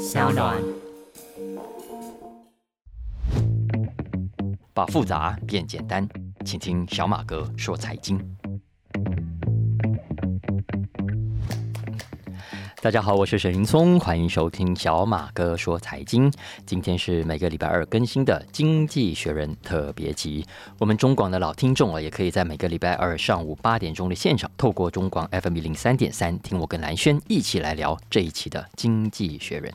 小暖。把复杂变简单，请听小马哥说财经。大家好，我是沈云聪，欢迎收听小马哥说财经。今天是每个礼拜二更新的《经济学人》特别集。我们中广的老听众啊，也可以在每个礼拜二上午八点钟的现场，透过中广 FM 零三点三，听我跟蓝轩一起来聊这一期的《经济学人》。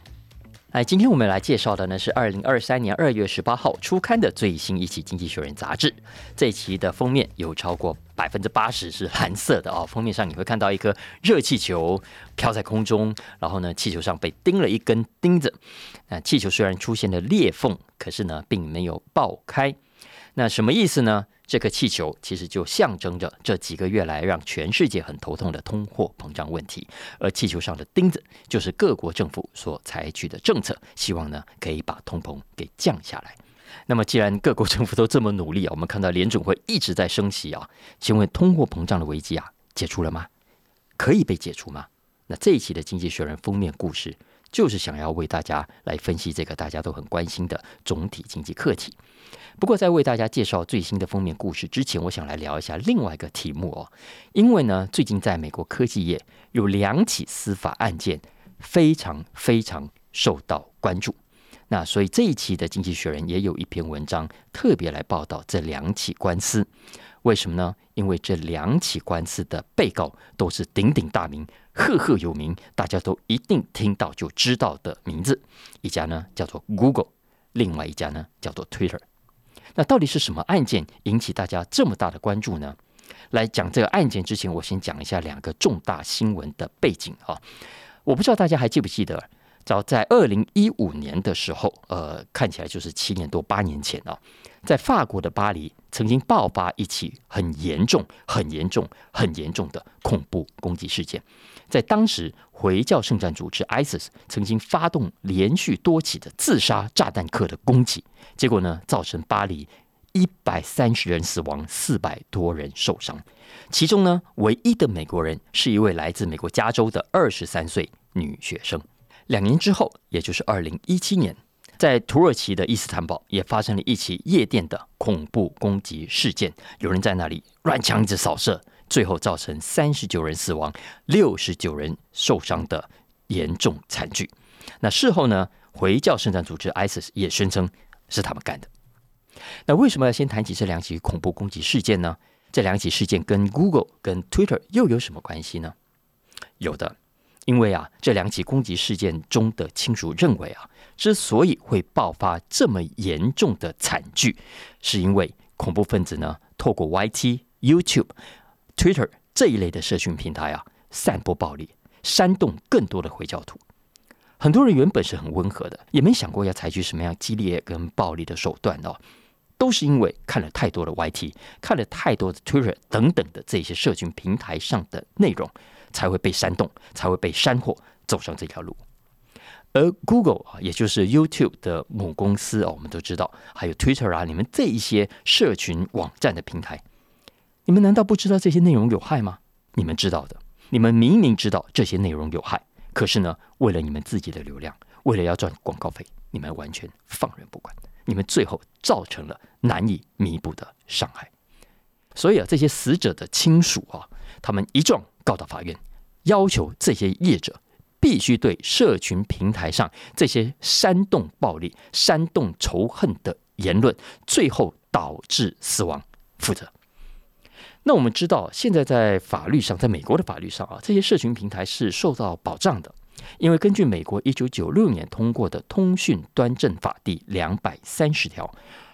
哎，今天我们来介绍的呢是二零二三年二月十八号出刊的最新一期《经济学人》杂志。这一期的封面有超过百分之八十是蓝色的哦。封面上你会看到一颗热气球飘在空中，然后呢，气球上被钉了一根钉子。那气球虽然出现了裂缝，可是呢，并没有爆开。那什么意思呢？这个气球其实就象征着这几个月来让全世界很头痛的通货膨胀问题，而气球上的钉子就是各国政府所采取的政策，希望呢可以把通膨给降下来。那么既然各国政府都这么努力啊，我们看到联准会一直在升息啊，请问通货膨胀的危机啊解除了吗？可以被解除吗？那这一期的《经济学人》封面故事就是想要为大家来分析这个大家都很关心的总体经济课题。不过，在为大家介绍最新的封面故事之前，我想来聊一下另外一个题目哦。因为呢，最近在美国科技业有两起司法案件非常非常受到关注。那所以这一期的《经济学人》也有一篇文章特别来报道这两起官司。为什么呢？因为这两起官司的被告都是鼎鼎大名、赫赫有名，大家都一定听到就知道的名字。一家呢叫做 Google，另外一家呢叫做 Twitter。那到底是什么案件引起大家这么大的关注呢？来讲这个案件之前，我先讲一下两个重大新闻的背景啊。我不知道大家还记不记得，早在二零一五年的时候，呃，看起来就是七年多八年前啊，在法国的巴黎曾经爆发一起很严重、很严重、很严重的恐怖攻击事件。在当时，回教圣战组织 ISIS 曾经发动连续多起的自杀炸弹客的攻击，结果呢，造成巴黎一百三十人死亡，四百多人受伤。其中呢，唯一的美国人是一位来自美国加州的二十三岁女学生。两年之后，也就是二零一七年，在土耳其的伊斯坦堡也发生了一起夜店的恐怖攻击事件，有人在那里乱枪子扫射。最后造成三十九人死亡、六十九人受伤的严重惨剧。那事后呢？回教圣战组织 ISIS 也宣称是他们干的。那为什么要先谈起这两起恐怖攻击事件呢？这两起事件跟 Google、跟 Twitter 又有什么关系呢？有的，因为啊，这两起攻击事件中的亲属认为啊，之所以会爆发这么严重的惨剧，是因为恐怖分子呢透过 YT、YouTube。Twitter 这一类的社群平台啊，散播暴力，煽动更多的回教徒。很多人原本是很温和的，也没想过要采取什么样激烈跟暴力的手段哦，都是因为看了太多的 YT，看了太多的 Twitter 等等的这些社群平台上的内容，才会被煽动，才会被煽惑走上这条路。而 Google 啊，也就是 YouTube 的母公司哦，我们都知道，还有 Twitter 啊，你们这一些社群网站的平台。你们难道不知道这些内容有害吗？你们知道的，你们明明知道这些内容有害，可是呢，为了你们自己的流量，为了要赚广告费，你们完全放任不管，你们最后造成了难以弥补的伤害。所以啊，这些死者的亲属啊，他们一状告到法院，要求这些业者必须对社群平台上这些煽动暴力、煽动仇恨的言论，最后导致死亡负责。那我们知道，现在在法律上，在美国的法律上啊，这些社群平台是受到保障的，因为根据美国一九九六年通过的《通讯端正法》第两百三十条，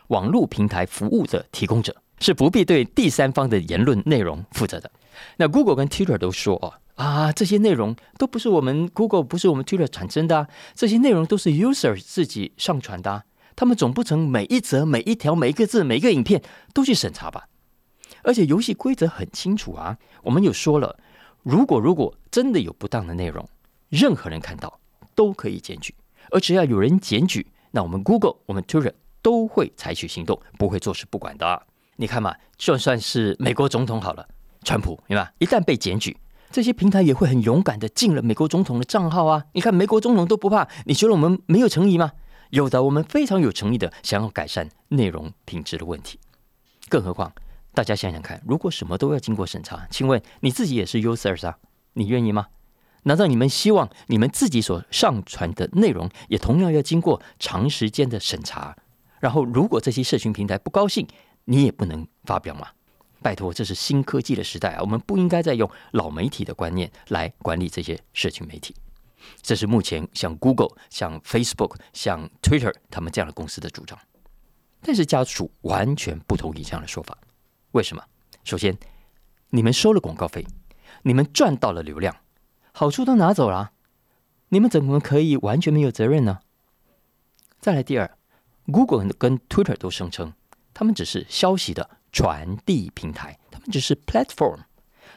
网络平台服务的提供者是不必对第三方的言论内容负责的。那 Google 跟 Twitter 都说哦啊，这些内容都不是我们 Google 不是我们 Twitter 产生的，这些内容都是 user 自己上传的，他们总不成每一则、每一条、每一个字、每一个影片都去审查吧？而且游戏规则很清楚啊，我们有说了，如果如果真的有不当的内容，任何人看到都可以检举，而只要有人检举，那我们 Google、我们 Twitter 都会采取行动，不会坐视不管的。你看嘛，就算是美国总统好了，川普，对吧？一旦被检举，这些平台也会很勇敢的进了美国总统的账号啊！你看美国总统都不怕，你觉得我们没有诚意吗？有的，我们非常有诚意的想要改善内容品质的问题。更何况，大家想想看，如果什么都要经过审查，请问你自己也是 users 啊？你愿意吗？难道你们希望你们自己所上传的内容也同样要经过长时间的审查？然后，如果这些社群平台不高兴，你也不能发表吗？拜托，这是新科技的时代啊！我们不应该再用老媒体的观念来管理这些社群媒体。这是目前像 Google、像 Facebook、像 Twitter 他们这样的公司的主张。但是家属完全不同意这样的说法。为什么？首先，你们收了广告费，你们赚到了流量，好处都拿走了，你们怎么可以完全没有责任呢？再来，第二，Google 跟 Twitter 都声称，他们只是消息的。传递平台，他们只是 platform，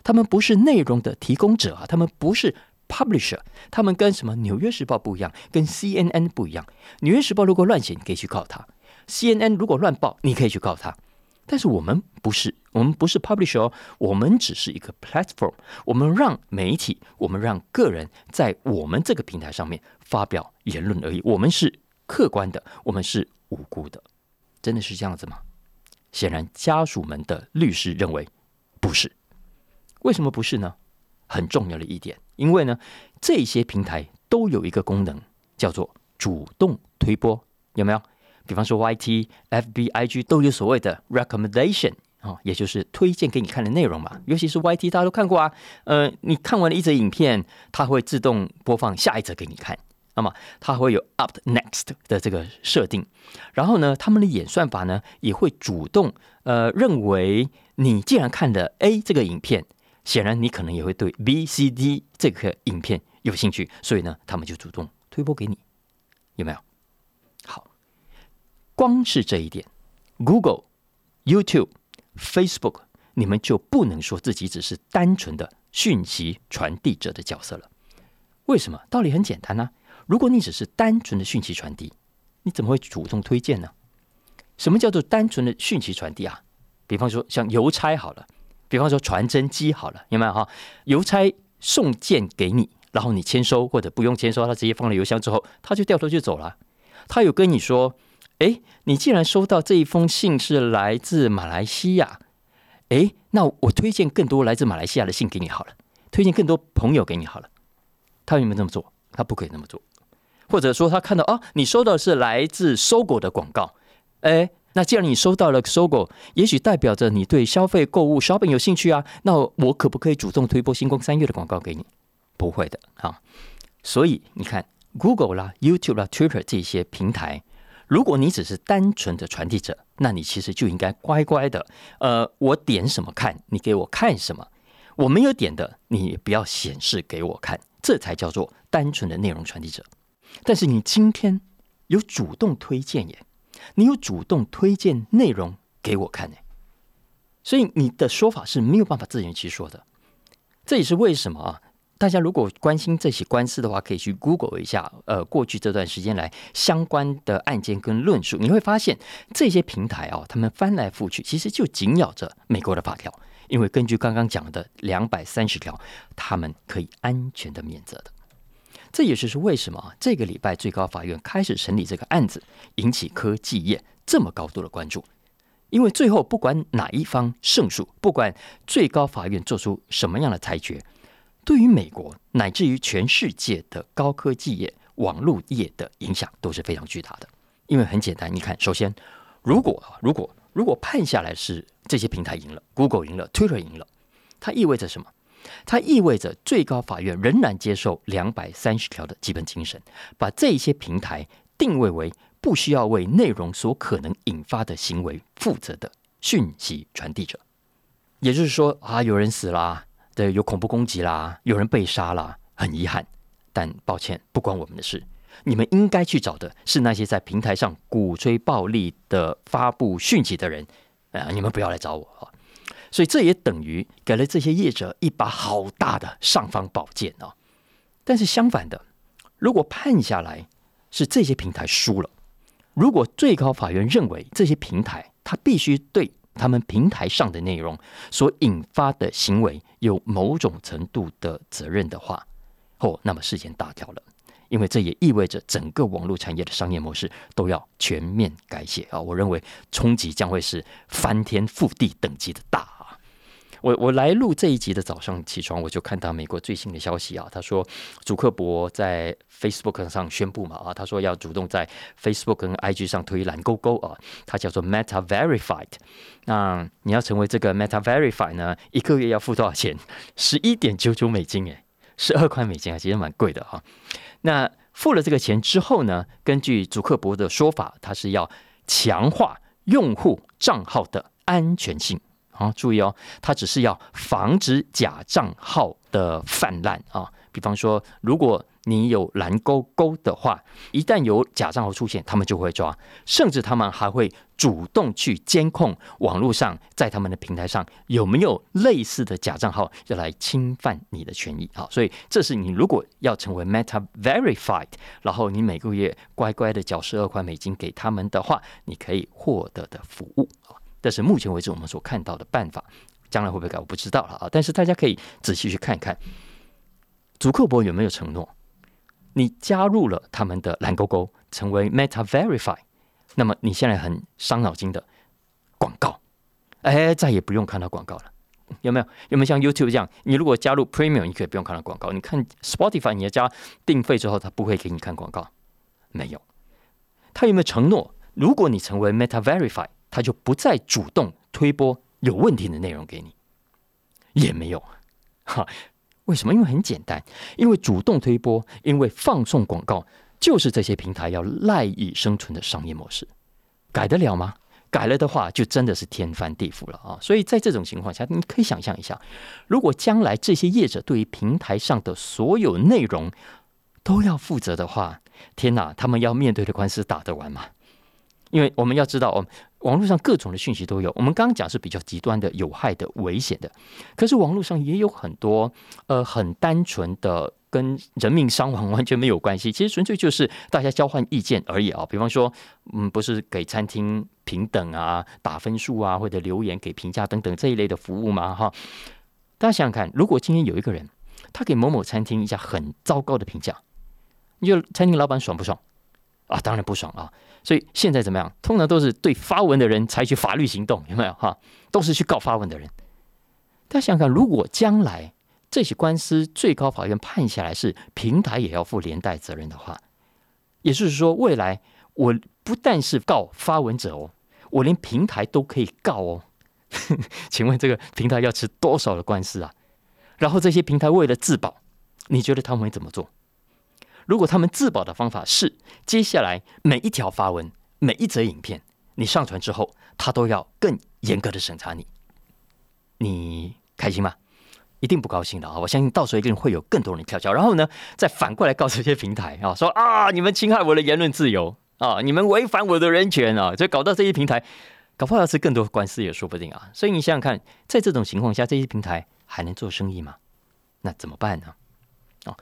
他们不是内容的提供者啊，他们不是 publisher，他们跟什么《纽约时报》不一样，跟 CNN 不一样。《纽约时报》如果乱写，你可以去告他；CNN 如果乱报，你可以去告他。但是我们不是，我们不是 publisher，我们只是一个 platform，我们让媒体，我们让个人在我们这个平台上面发表言论而已。我们是客观的，我们是无辜的，真的是这样子吗？显然，家属们的律师认为不是。为什么不是呢？很重要的一点，因为呢，这些平台都有一个功能，叫做主动推播，有没有？比方说，YT、FBIG 都有所谓的 recommendation 啊，也就是推荐给你看的内容嘛。尤其是 YT，大家都看过啊。呃，你看完了一则影片，它会自动播放下一则给你看。那么它会有 up next 的这个设定，然后呢，他们的演算法呢也会主动呃认为你既然看了 A 这个影片，显然你可能也会对 B、C、D 这个影片有兴趣，所以呢，他们就主动推播给你，有没有？光是这一点，Google、YouTube、Facebook，你们就不能说自己只是单纯的讯息传递者的角色了。为什么？道理很简单呐。如果你只是单纯的讯息传递，你怎么会主动推荐呢？什么叫做单纯的讯息传递啊？比方说像邮差好了，比方说传真机好了，有没有哈？邮差送件给你，然后你签收或者不用签收，他直接放了邮箱之后，他就掉头就走了。他有跟你说，哎，你既然收到这一封信是来自马来西亚，哎，那我推荐更多来自马来西亚的信给你好了，推荐更多朋友给你好了。他有没有这么做？他不可以那么做。或者说他看到啊，你收到的是来自搜狗的广告，哎，那既然你收到了搜狗，也许代表着你对消费购物 shopping 有兴趣啊，那我可不可以主动推播星光三月的广告给你？不会的啊。所以你看，Google 啦、YouTube 啦、Twitter 这些平台，如果你只是单纯的传递者，那你其实就应该乖乖的，呃，我点什么看，你给我看什么；我没有点的，你不要显示给我看，这才叫做单纯的内容传递者。但是你今天有主动推荐耶，你有主动推荐内容给我看呢，所以你的说法是没有办法自圆其说的。这也是为什么啊？大家如果关心这起官司的话，可以去 Google 一下，呃，过去这段时间来相关的案件跟论述，你会发现这些平台啊，他们翻来覆去，其实就紧咬着美国的法条，因为根据刚刚讲的两百三十条，他们可以安全的免责的。这也就是为什么这个礼拜最高法院开始审理这个案子，引起科技业这么高度的关注。因为最后不管哪一方胜诉，不管最高法院做出什么样的裁决，对于美国乃至于全世界的高科技业、网络业的影响都是非常巨大的。因为很简单，你看，首先，如果如果如果判下来是这些平台赢了，Google 赢了，Twitter 赢了，它意味着什么？它意味着最高法院仍然接受两百三十条的基本精神，把这些平台定位为不需要为内容所可能引发的行为负责的讯息传递者。也就是说啊，有人死啦，对，有恐怖攻击啦，有人被杀啦，很遗憾，但抱歉，不关我们的事。你们应该去找的是那些在平台上鼓吹暴力的发布讯息的人，啊，你们不要来找我啊。所以这也等于给了这些业者一把好大的尚方宝剑啊！但是相反的，如果判下来是这些平台输了，如果最高法院认为这些平台它必须对他们平台上的内容所引发的行为有某种程度的责任的话，哦，那么事情大条了，因为这也意味着整个网络产业的商业模式都要全面改写啊！我认为冲击将会是翻天覆地等级的大。我我来录这一集的早上起床，我就看到美国最新的消息啊。他说，祖克伯在 Facebook 上宣布嘛啊，他说要主动在 Facebook 跟 IG 上推蓝勾勾啊，他叫做 Meta Verified。那你要成为这个 Meta Verified 呢，一个月要付多少钱？十一点九九美金诶，十二块美金啊，其实蛮贵的哈。那付了这个钱之后呢，根据祖克伯的说法，他是要强化用户账号的安全性。好，注意哦，它只是要防止假账号的泛滥啊。比方说，如果你有蓝勾勾的话，一旦有假账号出现，他们就会抓，甚至他们还会主动去监控网络上，在他们的平台上有没有类似的假账号要来侵犯你的权益啊。所以，这是你如果要成为 Meta Verified，然后你每个月乖乖的缴十二块美金给他们的话，你可以获得的服务啊。但是目前为止，我们所看到的办法，将来会不会改，我不知道了啊。但是大家可以仔细去看一看，祖克伯有没有承诺，你加入了他们的蓝勾勾，成为 Meta Verify，那么你现在很伤脑筋的广告，哎，再也不用看到广告了，有没有？有没有像 YouTube 这样，你如果加入 Premium，你可以不用看到广告。你看 Spotify，你要加定费之后，他不会给你看广告，没有。他有没有承诺，如果你成为 Meta Verify？他就不再主动推播有问题的内容给你，也没有哈？为什么？因为很简单，因为主动推播，因为放送广告，就是这些平台要赖以生存的商业模式，改得了吗？改了的话，就真的是天翻地覆了啊！所以在这种情况下，你可以想象一下，如果将来这些业者对于平台上的所有内容都要负责的话，天哪，他们要面对的官司打得完吗？因为我们要知道，哦，网络上各种的讯息都有。我们刚刚讲是比较极端的、有害的、危险的，可是网络上也有很多呃很单纯的，跟人命伤亡完全没有关系。其实纯粹就是大家交换意见而已啊。比方说，嗯，不是给餐厅平等啊、打分数啊，或者留言给评价等等这一类的服务吗？哈，大家想想看，如果今天有一个人他给某某餐厅一下很糟糕的评价，你觉得餐厅老板爽不爽？啊，当然不爽啊！所以现在怎么样？通常都是对发文的人采取法律行动，有没有哈？都是去告发文的人。大家想想看，如果将来这起官司最高法院判下来是平台也要负连带责任的话，也就是说，未来我不但是告发文者哦，我连平台都可以告哦。请问这个平台要吃多少的官司啊？然后这些平台为了自保，你觉得他们会怎么做？如果他们自保的方法是，接下来每一条发文、每一则影片，你上传之后，他都要更严格的审查你，你开心吗？一定不高兴的啊！我相信到时候一定会有更多人跳脚，然后呢，再反过来告诉这些平台啊，说啊，你们侵害我的言论自由啊，你们违反我的人权啊，就搞到这些平台搞不好要吃更多官司也说不定啊！所以你想想看，在这种情况下，这些平台还能做生意吗？那怎么办呢？哦。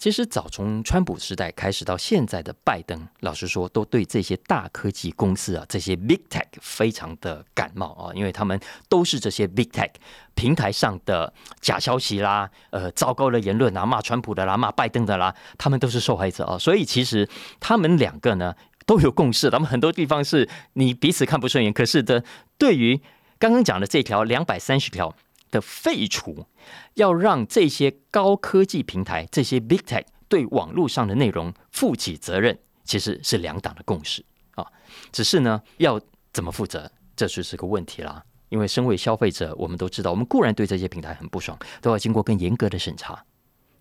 其实早从川普时代开始到现在的拜登，老实说，都对这些大科技公司啊，这些 big tech 非常的感冒啊，因为他们都是这些 big tech 平台上的假消息啦，呃，糟糕的言论啊，骂川普的啦，骂拜登的啦，他们都是受害者啊。所以其实他们两个呢都有共识，他们很多地方是你彼此看不顺眼，可是的，对于刚刚讲的这条两百三十条。的废除，要让这些高科技平台、这些 big tech 对网络上的内容负起责任，其实是两党的共识啊。只是呢，要怎么负责，这就是个问题啦。因为身为消费者，我们都知道，我们固然对这些平台很不爽，都要经过更严格的审查。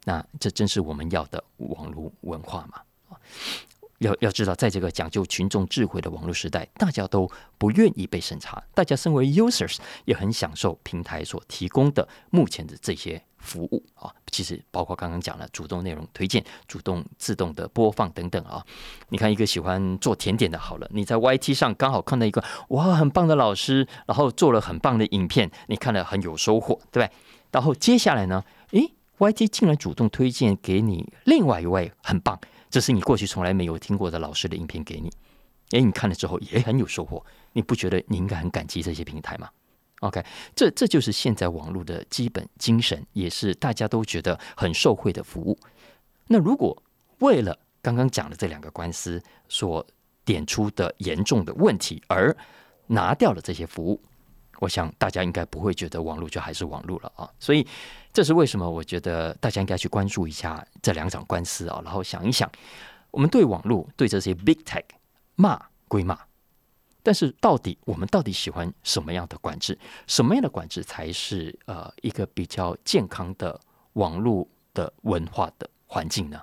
那这正是我们要的网络文化嘛？要要知道，在这个讲究群众智慧的网络时代，大家都不愿意被审查。大家身为 users 也很享受平台所提供的目前的这些服务啊。其实包括刚刚讲了主动内容推荐、主动自动的播放等等啊。你看一个喜欢做甜点的，好了，你在 YT 上刚好看到一个哇很棒的老师，然后做了很棒的影片，你看了很有收获，对不对？然后接下来呢，诶 y t 竟然主动推荐给你另外一位很棒。这是你过去从来没有听过的老师的影片给你，诶，你看了之后也很有收获，你不觉得你应该很感激这些平台吗？OK，这这就是现在网络的基本精神，也是大家都觉得很受惠的服务。那如果为了刚刚讲的这两个官司所点出的严重的问题而拿掉了这些服务，我想大家应该不会觉得网络就还是网络了啊。所以这是为什么？我觉得大家应该去关注一下这两场官司啊，然后想一想，我们对网络对这些 big tech 骂归骂，但是到底我们到底喜欢什么样的管制？什么样的管制才是呃一个比较健康的网络的文化的环境呢？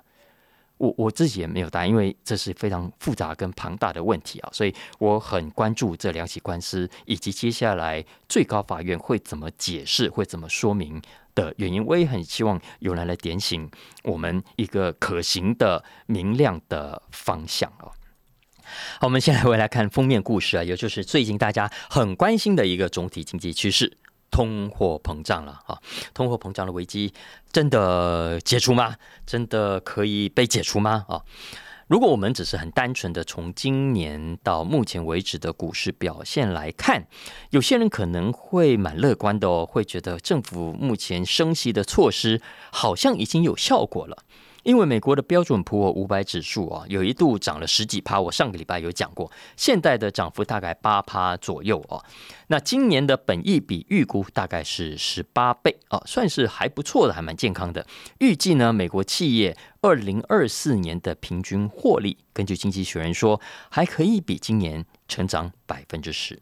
我我自己也没有答案，因为这是非常复杂跟庞大的问题啊，所以我很关注这两起官司，以及接下来最高法院会怎么解释，会怎么说明的原因。我也很希望有人来点醒我们一个可行的、明亮的方向啊。好，我们先来回来看封面故事啊，也就是最近大家很关心的一个总体经济趋势。通货膨胀了啊！通货膨胀的危机真的解除吗？真的可以被解除吗？啊！如果我们只是很单纯的从今年到目前为止的股市表现来看，有些人可能会蛮乐观的哦，会觉得政府目前升息的措施好像已经有效果了。因为美国的标准普尔五百指数啊，有一度涨了十几趴，我上个礼拜有讲过，现在的涨幅大概八趴左右哦。那今年的本益比预估大概是十八倍哦，算是还不错的，还蛮健康的。预计呢，美国企业二零二四年的平均获利，根据经济学人说，还可以比今年成长百分之十。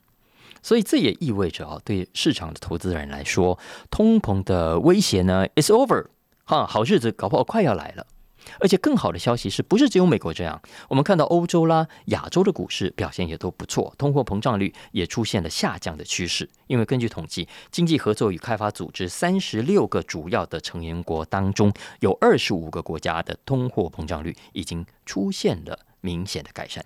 所以这也意味着啊，对市场的投资人来说，通膨的威胁呢，is over，哈，好日子搞不好快要来了。而且更好的消息是不是只有美国这样？我们看到欧洲啦、亚洲的股市表现也都不错，通货膨胀率也出现了下降的趋势。因为根据统计，经济合作与开发组织三十六个主要的成员国当中，有二十五个国家的通货膨胀率已经出现了明显的改善。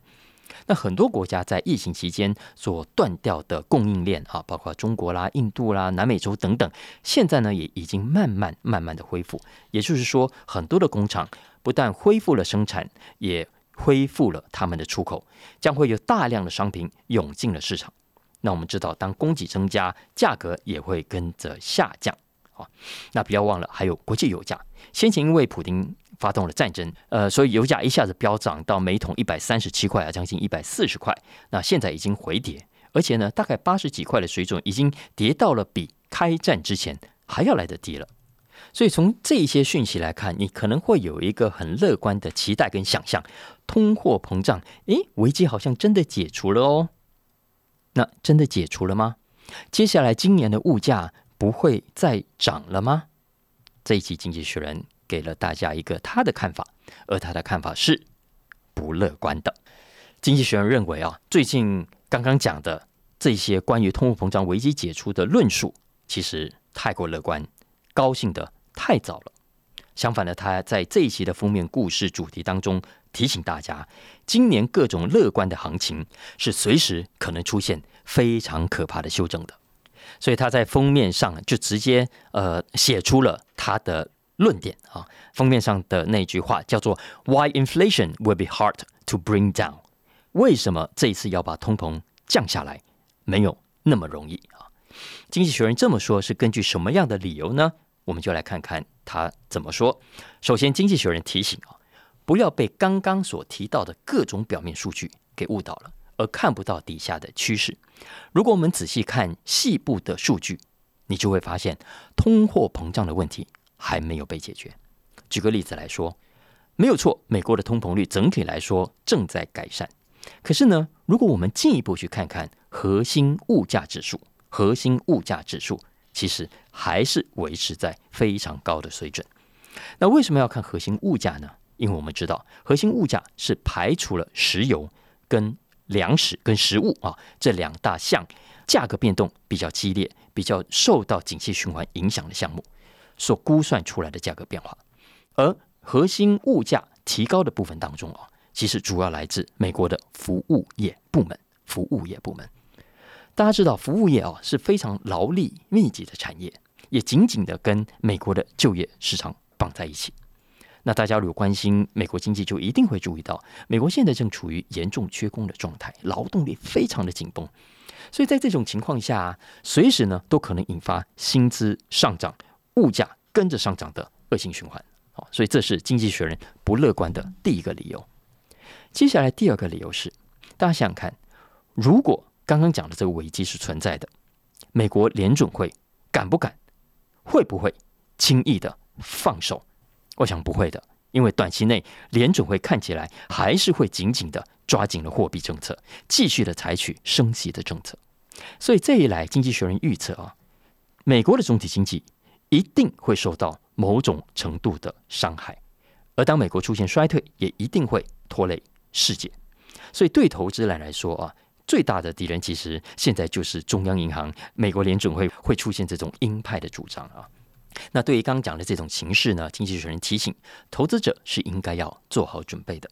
那很多国家在疫情期间所断掉的供应链啊，包括中国啦、印度啦、南美洲等等，现在呢也已经慢慢慢慢的恢复。也就是说，很多的工厂。不但恢复了生产，也恢复了他们的出口，将会有大量的商品涌进了市场。那我们知道，当供给增加，价格也会跟着下降。啊，那不要忘了，还有国际油价。先前因为普京发动了战争，呃，所以油价一下子飙涨到每桶一百三十七块啊，将近一百四十块。那现在已经回跌，而且呢，大概八十几块的水准，已经跌到了比开战之前还要来得低了。所以从这些讯息来看，你可能会有一个很乐观的期待跟想象，通货膨胀，诶，危机好像真的解除了哦。那真的解除了吗？接下来今年的物价不会再涨了吗？这一期《经济学人》给了大家一个他的看法，而他的看法是不乐观的。《经济学人》认为啊，最近刚刚讲的这些关于通货膨胀危机解除的论述，其实太过乐观，高兴的。太早了。相反的，他在这一期的封面故事主题当中提醒大家，今年各种乐观的行情是随时可能出现非常可怕的修正的。所以他在封面上就直接呃写出了他的论点啊。封面上的那句话叫做 “Why inflation will be hard to bring down？” 为什么这一次要把通膨降下来没有那么容易啊？经济学人这么说，是根据什么样的理由呢？我们就来看看他怎么说。首先，经济学人提醒啊，不要被刚刚所提到的各种表面数据给误导了，而看不到底下的趋势。如果我们仔细看细部的数据，你就会发现通货膨胀的问题还没有被解决。举个例子来说，没有错，美国的通膨率整体来说正在改善。可是呢，如果我们进一步去看看核心物价指数，核心物价指数。其实还是维持在非常高的水准。那为什么要看核心物价呢？因为我们知道，核心物价是排除了石油、跟粮食、跟食物啊这两大项价格变动比较激烈、比较受到景气循环影响的项目所估算出来的价格变化。而核心物价提高的部分当中啊，其实主要来自美国的服务业部门，服务业部门。大家知道，服务业啊是非常劳力密集的产业，也紧紧的跟美国的就业市场绑在一起。那大家如果关心美国经济，就一定会注意到，美国现在正处于严重缺工的状态，劳动力非常的紧绷。所以在这种情况下，随时呢都可能引发薪资上涨、物价跟着上涨的恶性循环。好，所以这是经济学人不乐观的第一个理由。接下来第二个理由是，大家想想看，如果刚刚讲的这个危机是存在的，美国联准会敢不敢、会不会轻易的放手？我想不会的，因为短期内联准会看起来还是会紧紧的抓紧了货币政策，继续的采取升息的政策。所以这一来，经济学人预测啊，美国的总体经济一定会受到某种程度的伤害，而当美国出现衰退，也一定会拖累。世界，所以对投资人来说啊，最大的敌人其实现在就是中央银行、美国联准会会出现这种鹰派的主张啊。那对于刚讲的这种形势呢，经济学人提醒投资者是应该要做好准备的。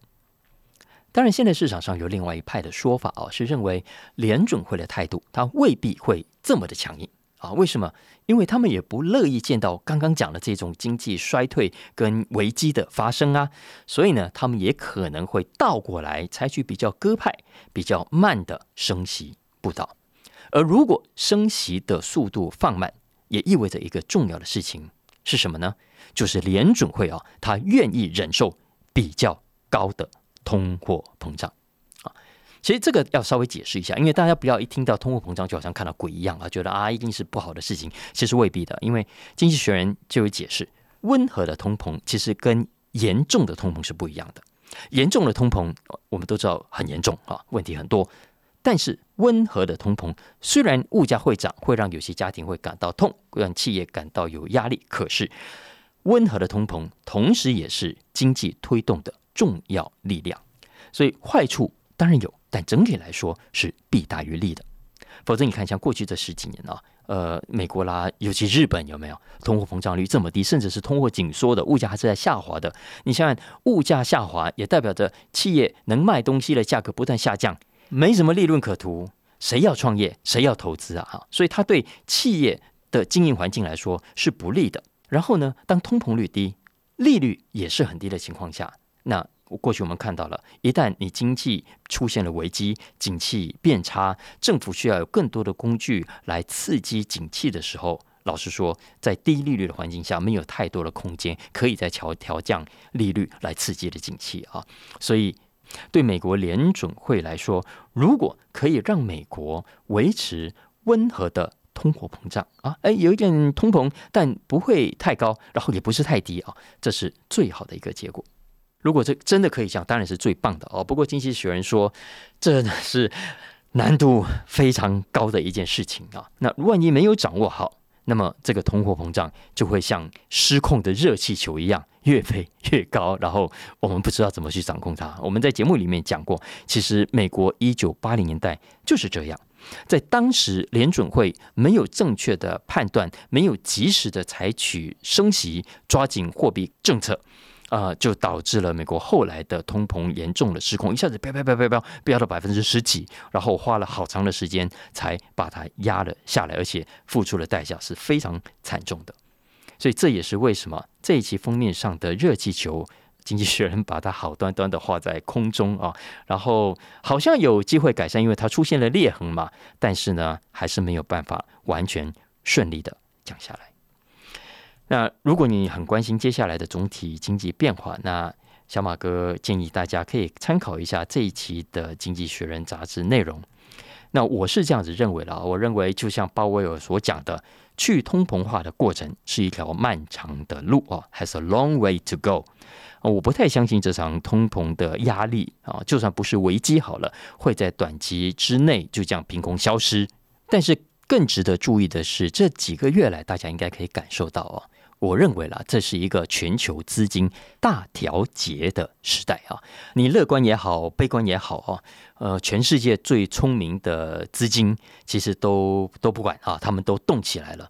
当然，现在市场上有另外一派的说法啊，是认为联准会的态度，它未必会这么的强硬。啊，为什么？因为他们也不乐意见到刚刚讲的这种经济衰退跟危机的发生啊，所以呢，他们也可能会倒过来采取比较鸽派、比较慢的升息步道。而如果升息的速度放慢，也意味着一个重要的事情是什么呢？就是联准会啊，他愿意忍受比较高的通货膨胀。其实这个要稍微解释一下，因为大家不要一听到通货膨胀就好像看到鬼一样啊，觉得啊一定是不好的事情。其实未必的，因为经济学人就有解释，温和的通膨其实跟严重的通膨是不一样的。严重的通膨我们都知道很严重啊，问题很多。但是温和的通膨虽然物价会涨，会让有些家庭会感到痛，让企业感到有压力，可是温和的通膨同时也是经济推动的重要力量。所以坏处当然有。但整体来说是弊大于利的，否则你看，像过去这十几年啊，呃，美国啦，尤其日本有没有通货膨胀率这么低，甚至是通货紧缩的，物价还是在下滑的？你想想，物价下滑也代表着企业能卖东西的价格不断下降，没什么利润可图，谁要创业，谁要投资啊？哈，所以它对企业的经营环境来说是不利的。然后呢，当通膨率低，利率也是很低的情况下，那。过去我们看到了，一旦你经济出现了危机，景气变差，政府需要有更多的工具来刺激景气的时候，老实说，在低利率的环境下，没有太多的空间可以再调调降利率来刺激的景气啊。所以，对美国联准会来说，如果可以让美国维持温和的通货膨胀啊，哎，有一点通膨，但不会太高，然后也不是太低啊，这是最好的一个结果。如果这真的可以这样，当然是最棒的哦。不过经济学人说，这是难度非常高的一件事情啊。那如果你没有掌握好，那么这个通货膨胀就会像失控的热气球一样，越飞越高。然后我们不知道怎么去掌控它。我们在节目里面讲过，其实美国一九八零年代就是这样，在当时联准会没有正确的判断，没有及时的采取升息、抓紧货币政策。啊，就导致了美国后来的通膨严重的失控，一下子飙飙飙飙飙飙到百分之十几，然后花了好长的时间才把它压了下来，而且付出的代价是非常惨重的。所以这也是为什么这一期封面上的热气球，经济学人把它好端端的画在空中啊，然后好像有机会改善，因为它出现了裂痕嘛，但是呢，还是没有办法完全顺利的降下来。那如果你很关心接下来的总体经济变化，那小马哥建议大家可以参考一下这一期的《经济学人》杂志内容。那我是这样子认为的，我认为就像鲍威尔所讲的，去通膨化的过程是一条漫长的路啊，has a long way to go。我不太相信这场通膨的压力啊，就算不是危机好了，会在短期之内就这样凭空消失。但是更值得注意的是，这几个月来，大家应该可以感受到哦。我认为啦，这是一个全球资金大调节的时代啊！你乐观也好，悲观也好啊，呃，全世界最聪明的资金其实都都不管啊，他们都动起来了。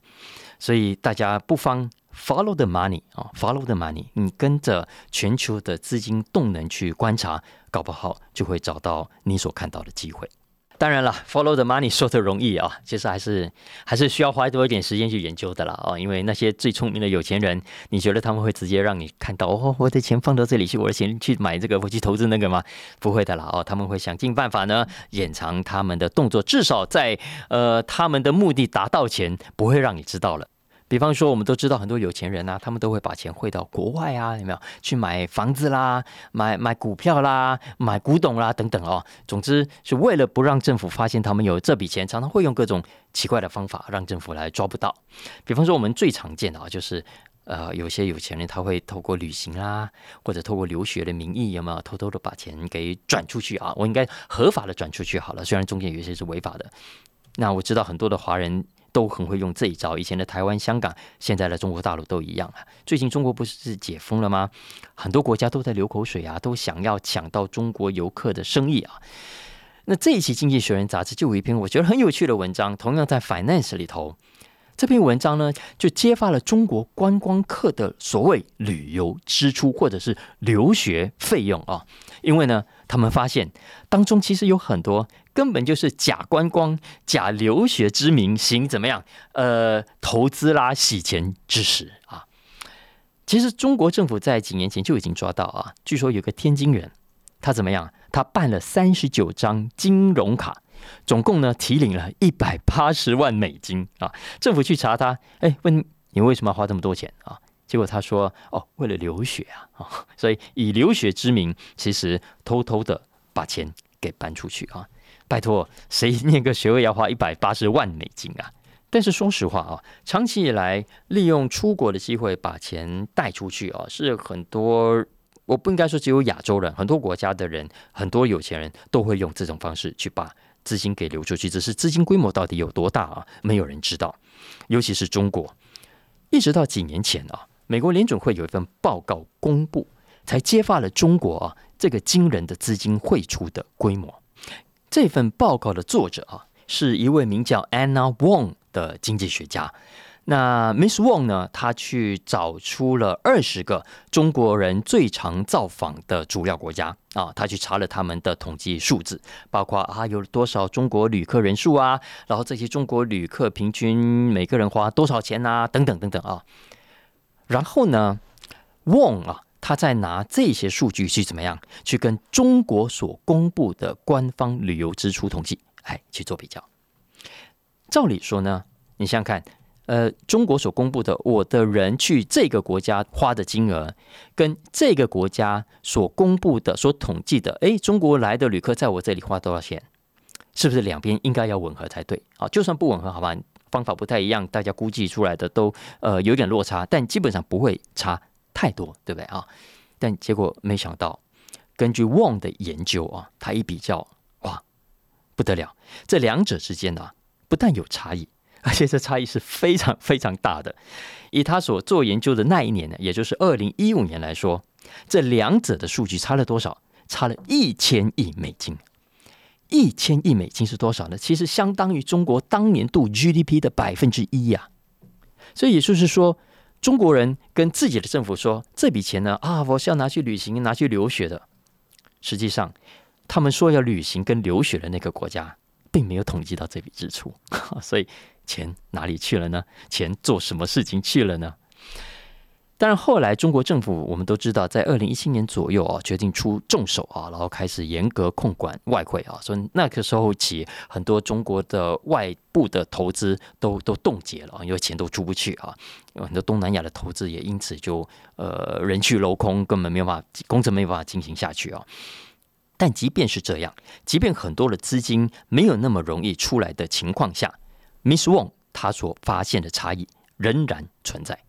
所以大家不妨 follow the money 啊，follow the money，你跟着全球的资金动能去观察，搞不好就会找到你所看到的机会。当然了，follow the money 说的容易啊，其实还是还是需要花多一点时间去研究的啦哦，因为那些最聪明的有钱人，你觉得他们会直接让你看到哦，我的钱放到这里去，我的钱去买这个，我去投资那个吗？不会的啦哦，他们会想尽办法呢，掩藏他们的动作，至少在呃他们的目的达到前，不会让你知道了。比方说，我们都知道很多有钱人啊，他们都会把钱汇到国外啊，有没有？去买房子啦，买买股票啦，买古董啦等等哦。总之是为了不让政府发现他们有这笔钱，常常会用各种奇怪的方法让政府来抓不到。比方说，我们最常见的啊，就是呃，有些有钱人他会透过旅行啦，或者透过留学的名义，有没有偷偷的把钱给转出去啊？我应该合法的转出去好了，虽然中间有一些是违法的。那我知道很多的华人。都很会用这一招。以前的台湾、香港，现在的中国大陆都一样啊。最近中国不是解封了吗？很多国家都在流口水啊，都想要抢到中国游客的生意啊。那这一期《经济学人》杂志就有一篇我觉得很有趣的文章，同样在 Finance 里头。这篇文章呢，就揭发了中国观光客的所谓旅游支出或者是留学费用啊。因为呢，他们发现当中其实有很多。根本就是假观光、假留学之名行怎么样？呃，投资啦、洗钱之实啊！其实中国政府在几年前就已经抓到啊，据说有个天津人，他怎么样？他办了三十九张金融卡，总共呢提领了一百八十万美金啊！政府去查他，哎，问你为什么要花这么多钱啊？结果他说：哦，为了留学啊！啊，所以以留学之名，其实偷偷的把钱给搬出去啊！拜托，谁念个学位要花一百八十万美金啊？但是说实话啊，长期以来利用出国的机会把钱带出去啊，是很多我不应该说只有亚洲人，很多国家的人，很多有钱人都会用这种方式去把资金给流出去。只是资金规模到底有多大啊？没有人知道。尤其是中国，一直到几年前啊，美国联准会有一份报告公布，才揭发了中国啊这个惊人的资金汇出的规模。这份报告的作者啊，是一位名叫 Anna Wong 的经济学家。那 Miss Wong 呢，他去找出了二十个中国人最常造访的主要国家啊，他去查了他们的统计数字，包括啊有多少中国旅客人数啊，然后这些中国旅客平均每个人花多少钱啊，等等等等啊。然后呢，Wong 啊。他在拿这些数据去怎么样去跟中国所公布的官方旅游支出统计，哎，去做比较。照理说呢，你想想看，呃，中国所公布的我的人去这个国家花的金额，跟这个国家所公布的、所统计的，哎，中国来的旅客在我这里花多少钱，是不是两边应该要吻合才对？啊，就算不吻合，好吧，方法不太一样，大家估计出来的都呃有点落差，但基本上不会差。太多，对不对啊？但结果没想到，根据 Wong 的研究啊，他一比较，哇，不得了！这两者之间呢，不但有差异，而且这差异是非常非常大的。以他所做研究的那一年呢，也就是二零一五年来说，这两者的数据差了多少？差了一千亿美金。一千亿美金是多少呢？其实相当于中国当年度 GDP 的百分之一呀。所以也就是说。中国人跟自己的政府说：“这笔钱呢，啊，我是要拿去旅行、拿去留学的。”实际上，他们说要旅行跟留学的那个国家，并没有统计到这笔支出，所以钱哪里去了呢？钱做什么事情去了呢？但是后来，中国政府我们都知道，在二零一七年左右啊，决定出重手啊，然后开始严格控管外汇啊，所以那个时候起，很多中国的外部的投资都都冻结了，因为钱都出不去啊，很多东南亚的投资也因此就呃人去楼空，根本没有办法工程没有办法进行下去啊。但即便是这样，即便很多的资金没有那么容易出来的情况下，Miss Wong 他所发现的差异仍然存在。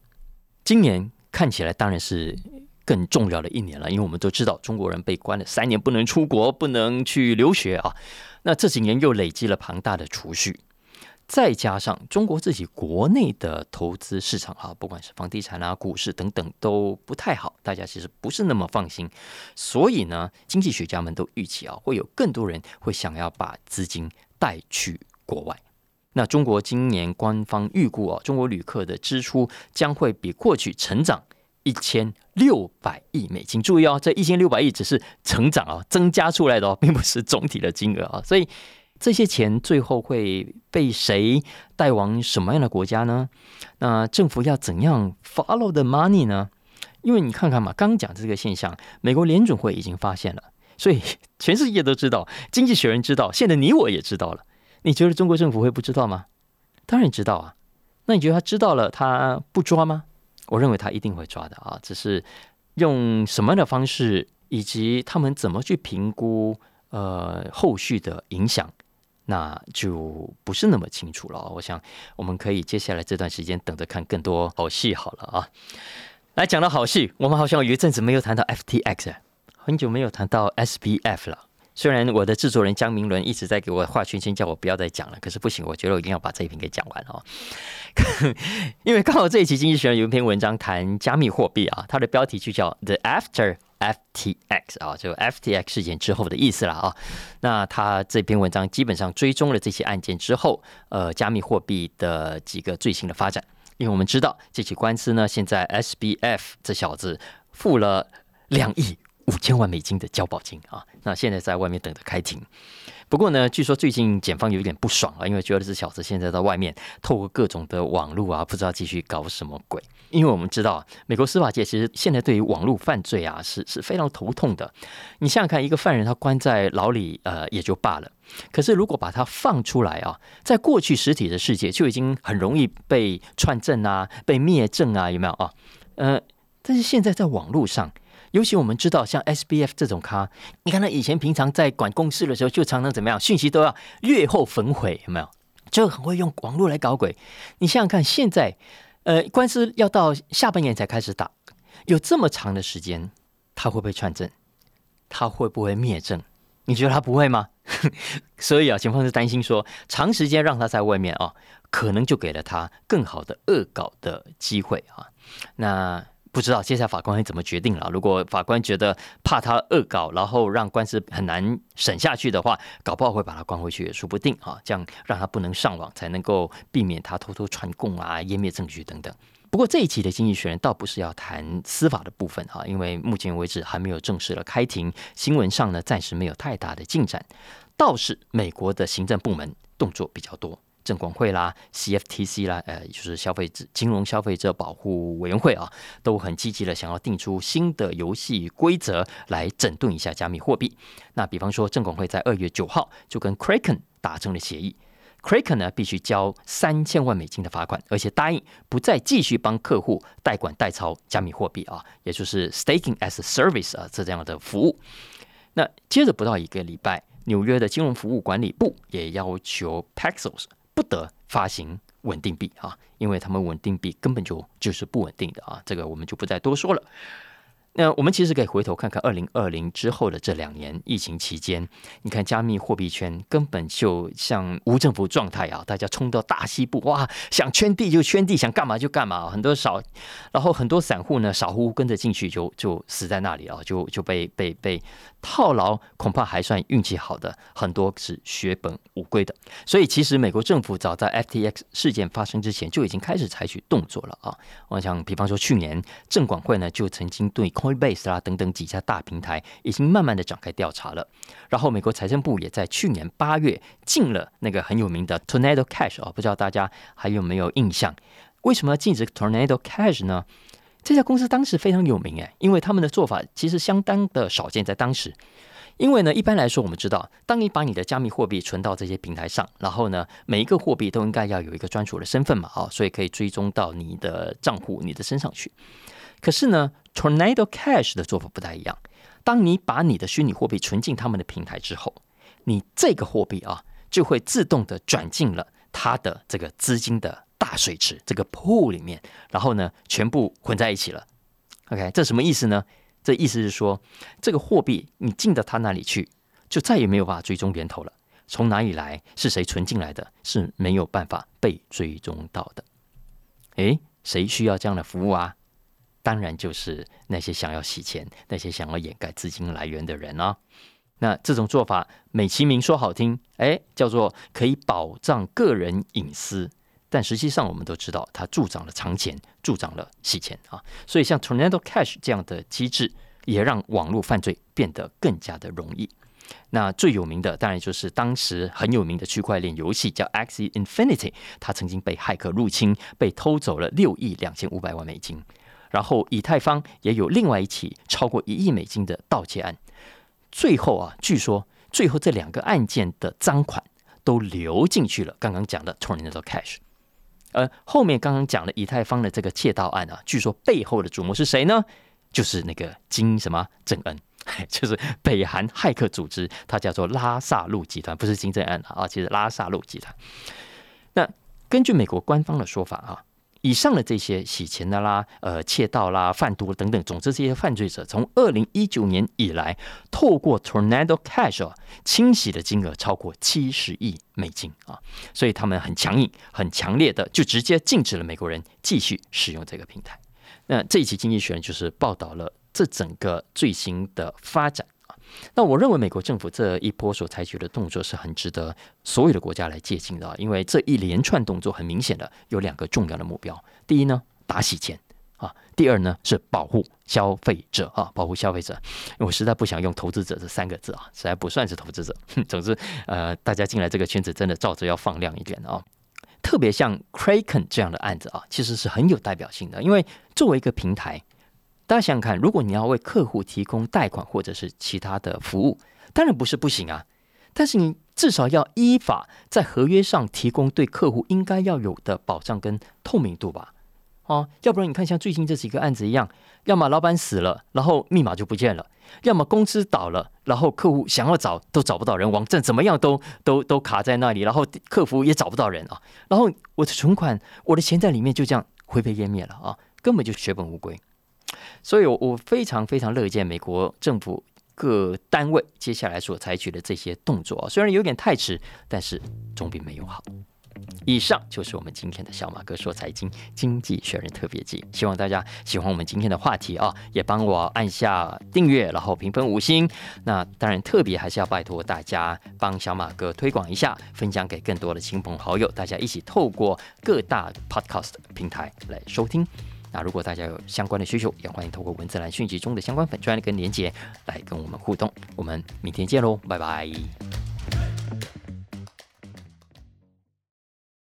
今年。看起来当然是更重要的一年了，因为我们都知道中国人被关了三年，不能出国，不能去留学啊。那这几年又累积了庞大的储蓄，再加上中国自己国内的投资市场啊，不管是房地产啊、股市等等都不太好，大家其实不是那么放心。所以呢，经济学家们都预期啊，会有更多人会想要把资金带去国外。那中国今年官方预估啊，中国旅客的支出将会比过去成长一千六百亿美金。注意哦，这一千六百亿只是成长啊，增加出来的哦，并不是总体的金额啊。所以这些钱最后会被谁带往什么样的国家呢？那政府要怎样 follow the money 呢？因为你看看嘛，刚讲这个现象，美国联准会已经发现了，所以全世界都知道，经济学人知道，现在你我也知道了。你觉得中国政府会不知道吗？当然知道啊。那你觉得他知道了，他不抓吗？我认为他一定会抓的啊，只是用什么样的方式，以及他们怎么去评估呃后续的影响，那就不是那么清楚了。我想我们可以接下来这段时间等着看更多好戏好了啊。来讲到好戏，我们好像有一阵子没有谈到 FTX，很久没有谈到 SPF 了。虽然我的制作人江明伦一直在给我画圈圈，叫我不要再讲了，可是不行，我觉得我一定要把这一篇给讲完哦。因为刚好这一期《经济学人》有一篇文章谈加密货币啊，它的标题就叫 “The After FTX” 啊，就 FTX 事件之后的意思了啊。那他这篇文章基本上追踪了这起案件之后，呃，加密货币的几个最新的发展。因为我们知道这起官司呢，现在 SBF 这小子付了两亿。五千万美金的交保金啊，那现在在外面等着开庭。不过呢，据说最近检方有一点不爽啊，因为觉得这小子现在在外面透过各种的网络啊，不知道继续搞什么鬼。因为我们知道，美国司法界其实现在对于网络犯罪啊，是是非常头痛的。你想想看，一个犯人他关在牢里，呃，也就罢了。可是如果把他放出来啊，在过去实体的世界就已经很容易被串证啊，被灭证啊，有没有啊？呃，但是现在在网络上。尤其我们知道，像 SBF 这种咖，你看他以前平常在管公司的时候，就常常怎么样，讯息都要月后焚毁，有没有？就很会用网络来搞鬼。你想想看，现在呃，官司要到下半年才开始打，有这么长的时间，他会不会串证？他会不会灭证？你觉得他不会吗？所以啊，警方是担心说，长时间让他在外面啊，可能就给了他更好的恶搞的机会啊。那。不知道接下来法官会怎么决定了。如果法官觉得怕他恶搞，然后让官司很难审下去的话，搞不好会把他关回去也说不定啊。这样让他不能上网，才能够避免他偷偷传供啊、湮灭证据等等。不过这一期的《经济学人》倒不是要谈司法的部分哈，因为目前为止还没有正式的开庭，新闻上呢暂时没有太大的进展。倒是美国的行政部门动作比较多。证管会啦，CFTC 啦，呃，就是消费者金融消费者保护委员会啊，都很积极的想要定出新的游戏规则来整顿一下加密货币。那比方说，证管会在二月九号就跟 Kraken 达成了协议，Kraken 呢必须交三千万美金的罚款，而且答应不再继续帮客户代管代操加密货币啊，也就是 Staking as a Service 啊这这样的服务。那接着不到一个礼拜，纽约的金融服务管理部也要求 Paxos。不得发行稳定币啊，因为他们稳定币根本就就是不稳定的啊，这个我们就不再多说了。那我们其实可以回头看看二零二零之后的这两年疫情期间，你看加密货币圈根本就像无政府状态啊，大家冲到大西部哇，想圈地就圈地，想干嘛就干嘛，很多少，然后很多散户呢傻乎乎跟着进去就就死在那里啊，就就被被被套牢，恐怕还算运气好的，很多是血本无归的。所以其实美国政府早在 FTX 事件发生之前就已经开始采取动作了啊，我想比方说去年证管会呢就曾经对。Coinbase 啦等等几家大平台已经慢慢的展开调查了，然后美国财政部也在去年八月禁了那个很有名的 Tornado Cash 哦，不知道大家还有没有印象？为什么要禁止 Tornado Cash 呢？这家公司当时非常有名诶，因为他们的做法其实相当的少见，在当时，因为呢一般来说我们知道，当你把你的加密货币存到这些平台上，然后呢每一个货币都应该要有一个专属的身份嘛，哦，所以可以追踪到你的账户、你的身上去。可是呢，Tornado Cash 的做法不太一样。当你把你的虚拟货币存进他们的平台之后，你这个货币啊，就会自动的转进了它的这个资金的大水池这个 pool 里面，然后呢，全部混在一起了。OK，这什么意思呢？这意思是说，这个货币你进到他那里去，就再也没有办法追踪源头了。从哪里来，是谁存进来的，是没有办法被追踪到的。诶，谁需要这样的服务啊？当然就是那些想要洗钱、那些想要掩盖资金来源的人啊。那这种做法美其名说好听，哎，叫做可以保障个人隐私，但实际上我们都知道，它助长了藏钱，助长了洗钱啊。所以像 Tornado Cash 这样的机制，也让网络犯罪变得更加的容易。那最有名的当然就是当时很有名的区块链游戏叫 Axie Infinity，它曾经被骇客入侵，被偷走了六亿两千五百万美金。然后以太坊也有另外一起超过一亿美金的盗窃案。最后啊，据说最后这两个案件的赃款都流进去了。刚刚讲的 Tornado Cash，而后面刚刚讲的以太坊的这个窃盗案啊，据说背后的主谋是谁呢？就是那个金什么正恩。就是北韩骇客组织，它叫做拉萨路集团，不是金正恩啊，其实拉萨路集团。那根据美国官方的说法啊，以上的这些洗钱的啦、呃窃盗啦、贩毒等等，总之这些犯罪者从二零一九年以来，透过 Tornado Cash 清洗的金额超过七十亿美金啊，所以他们很强硬、很强烈的就直接禁止了美国人继续使用这个平台。那这一期《经济学人》就是报道了。这整个最新的发展，那我认为美国政府这一波所采取的动作是很值得所有的国家来借鉴的，因为这一连串动作很明显的有两个重要的目标：第一呢，打洗钱啊；第二呢，是保护消费者啊，保护消费者。我实在不想用投资者这三个字啊，实在不算是投资者。总之，呃，大家进来这个圈子真的照着要放亮一点啊。特别像 Kraken 这样的案子啊，其实是很有代表性的，因为作为一个平台。大家想想看，如果你要为客户提供贷款或者是其他的服务，当然不是不行啊。但是你至少要依法在合约上提供对客户应该要有的保障跟透明度吧？哦，要不然你看像最近这几个案子一样，要么老板死了，然后密码就不见了；要么公司倒了，然后客户想要找都找不到人，网站怎么样都 都都卡在那里，然后客服也找不到人啊。然后我的存款、我的钱在里面就这样灰飞烟灭了啊，根本就血本无归。所以，我我非常非常乐见美国政府各单位接下来所采取的这些动作，虽然有点太迟，但是总比没有好。以上就是我们今天的小马哥说财经经济学人特别记，希望大家喜欢我们今天的话题啊，也帮我按下订阅，然后评分五星。那当然，特别还是要拜托大家帮小马哥推广一下，分享给更多的亲朋好友，大家一起透过各大 Podcast 平台来收听。那如果大家有相关的需求，也欢迎透过文字栏讯息中的相关粉砖跟连接来跟我们互动。我们明天见喽，拜拜。